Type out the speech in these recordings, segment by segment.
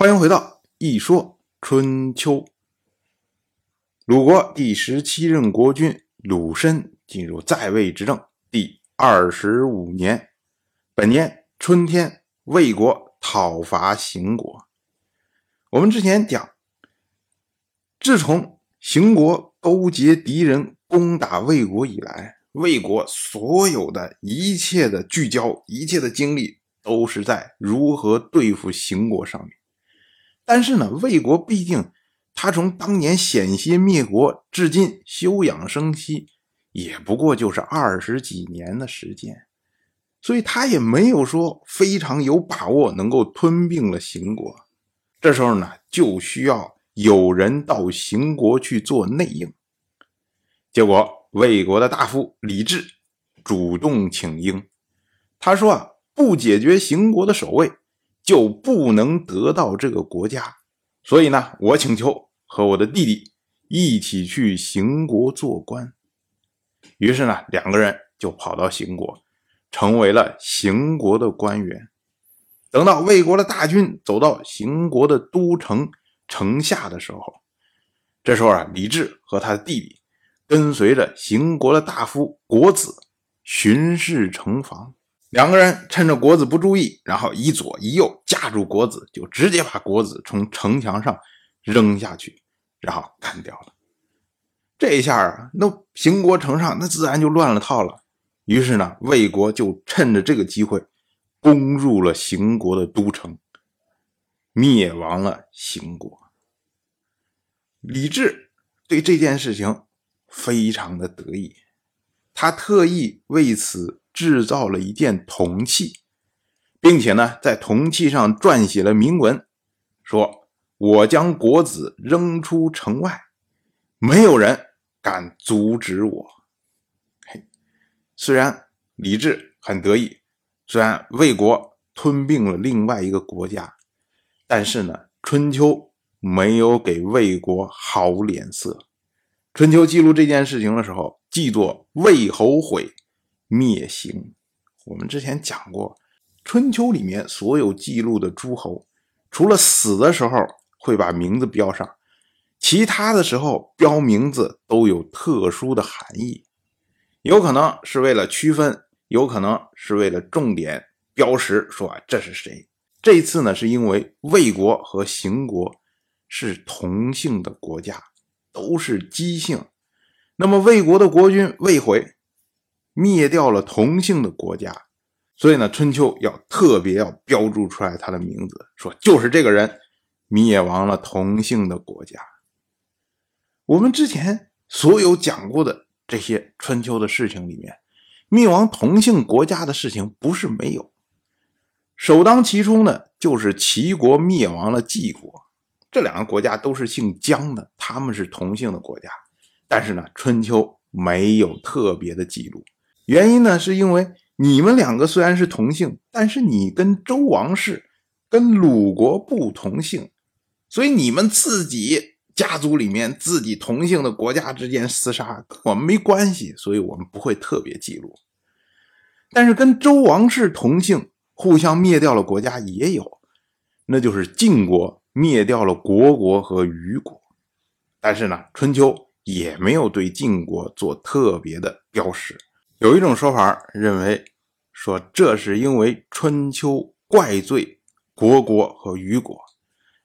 欢迎回到一说春秋。鲁国第十七任国君鲁申进入在位执政第二十五年，本年春天，魏国讨伐邢国。我们之前讲，自从邢国勾结敌人攻打魏国以来，魏国所有的一切的聚焦，一切的精力都是在如何对付邢国上面。但是呢，魏国毕竟他从当年险些灭国至今休养生息，也不过就是二十几年的时间，所以他也没有说非常有把握能够吞并了邢国。这时候呢，就需要有人到邢国去做内应。结果，魏国的大夫李治主动请缨，他说啊，不解决邢国的守卫。就不能得到这个国家，所以呢，我请求和我的弟弟一起去邢国做官。于是呢，两个人就跑到邢国，成为了邢国的官员。等到魏国的大军走到邢国的都城城下的时候，这时候啊，李治和他的弟弟跟随着邢国的大夫国子巡视城防。两个人趁着国子不注意，然后一左一右架住国子，就直接把国子从城墙上扔下去，然后干掉了。这一下啊，那平国城上那自然就乱了套了。于是呢，魏国就趁着这个机会攻入了邢国的都城，灭亡了邢国。李治对这件事情非常的得意，他特意为此。制造了一件铜器，并且呢，在铜器上撰写了铭文，说：“我将国子扔出城外，没有人敢阻止我。”嘿，虽然李治很得意，虽然魏国吞并了另外一个国家，但是呢，春秋没有给魏国好脸色。春秋记录这件事情的时候，记作魏侯悔。灭邢，我们之前讲过，《春秋》里面所有记录的诸侯，除了死的时候会把名字标上，其他的时候标名字都有特殊的含义，有可能是为了区分，有可能是为了重点标识，说这是谁。这次呢，是因为魏国和邢国是同姓的国家，都是姬姓，那么魏国的国君魏回。灭掉了同姓的国家，所以呢，春秋要特别要标注出来他的名字，说就是这个人灭亡了同姓的国家。我们之前所有讲过的这些春秋的事情里面，灭亡同姓国家的事情不是没有，首当其冲的就是齐国灭亡了晋国，这两个国家都是姓姜的，他们是同姓的国家，但是呢，春秋没有特别的记录。原因呢，是因为你们两个虽然是同姓，但是你跟周王室、跟鲁国不同姓，所以你们自己家族里面自己同姓的国家之间厮杀，我们没关系，所以我们不会特别记录。但是跟周王室同姓，互相灭掉了国家也有，那就是晋国灭掉了虢国和虞国，但是呢，春秋也没有对晋国做特别的标识。有一种说法认为，说这是因为春秋怪罪虢国和虞国，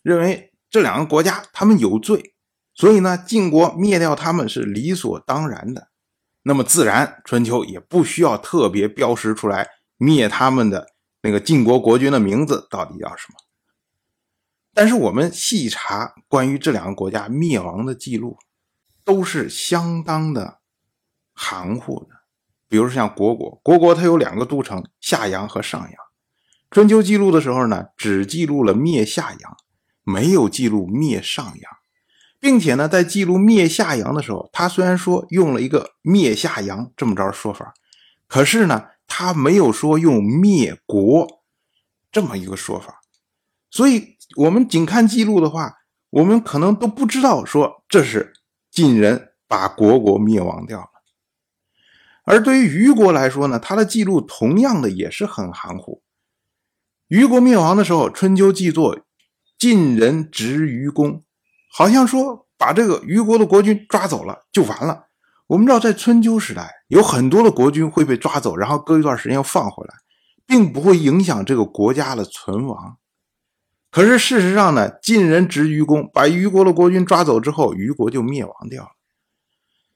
认为这两个国家他们有罪，所以呢晋国灭掉他们是理所当然的，那么自然春秋也不需要特别标识出来灭他们的那个晋国国君的名字到底叫什么。但是我们细查关于这两个国家灭亡的记录，都是相当的含糊的。比如说像虢国，虢国它有两个都城，夏阳和上阳。春秋记录的时候呢，只记录了灭夏阳，没有记录灭上阳，并且呢，在记录灭夏阳的时候，他虽然说用了一个灭夏阳这么着说法，可是呢，他没有说用灭国这么一个说法。所以，我们仅看记录的话，我们可能都不知道说这是晋人把虢国灭亡掉了。而对于虞国来说呢，他的记录同样的也是很含糊。虞国灭亡的时候，《春秋》记作晋人执于公，好像说把这个虞国的国君抓走了就完了。我们知道，在春秋时代，有很多的国君会被抓走，然后隔一段时间又放回来，并不会影响这个国家的存亡。可是事实上呢，晋人执虞公，把虞国的国君抓走之后，虞国就灭亡掉了。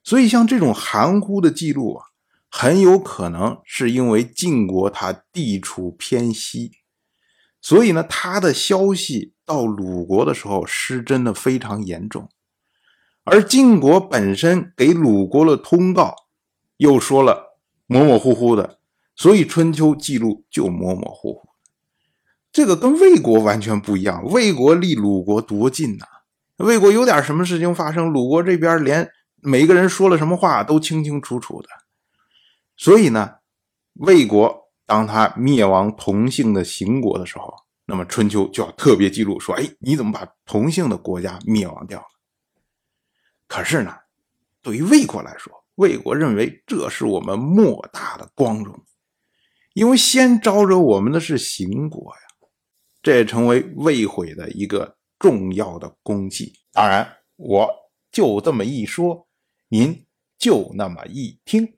所以，像这种含糊的记录啊，很有可能是因为晋国它地处偏西，所以呢，他的消息到鲁国的时候失真的非常严重。而晋国本身给鲁国的通告又说了模模糊糊的，所以春秋记录就模模糊糊。这个跟魏国完全不一样，魏国离鲁国多近呐！魏国有点什么事情发生，鲁国这边连每个人说了什么话都清清楚楚的。所以呢，魏国当他灭亡同姓的邢国的时候，那么春秋就要特别记录说：哎，你怎么把同姓的国家灭亡掉了？可是呢，对于魏国来说，魏国认为这是我们莫大的光荣，因为先招惹我们的是邢国呀，这也成为魏悔的一个重要的功绩。当然，我就这么一说，您就那么一听，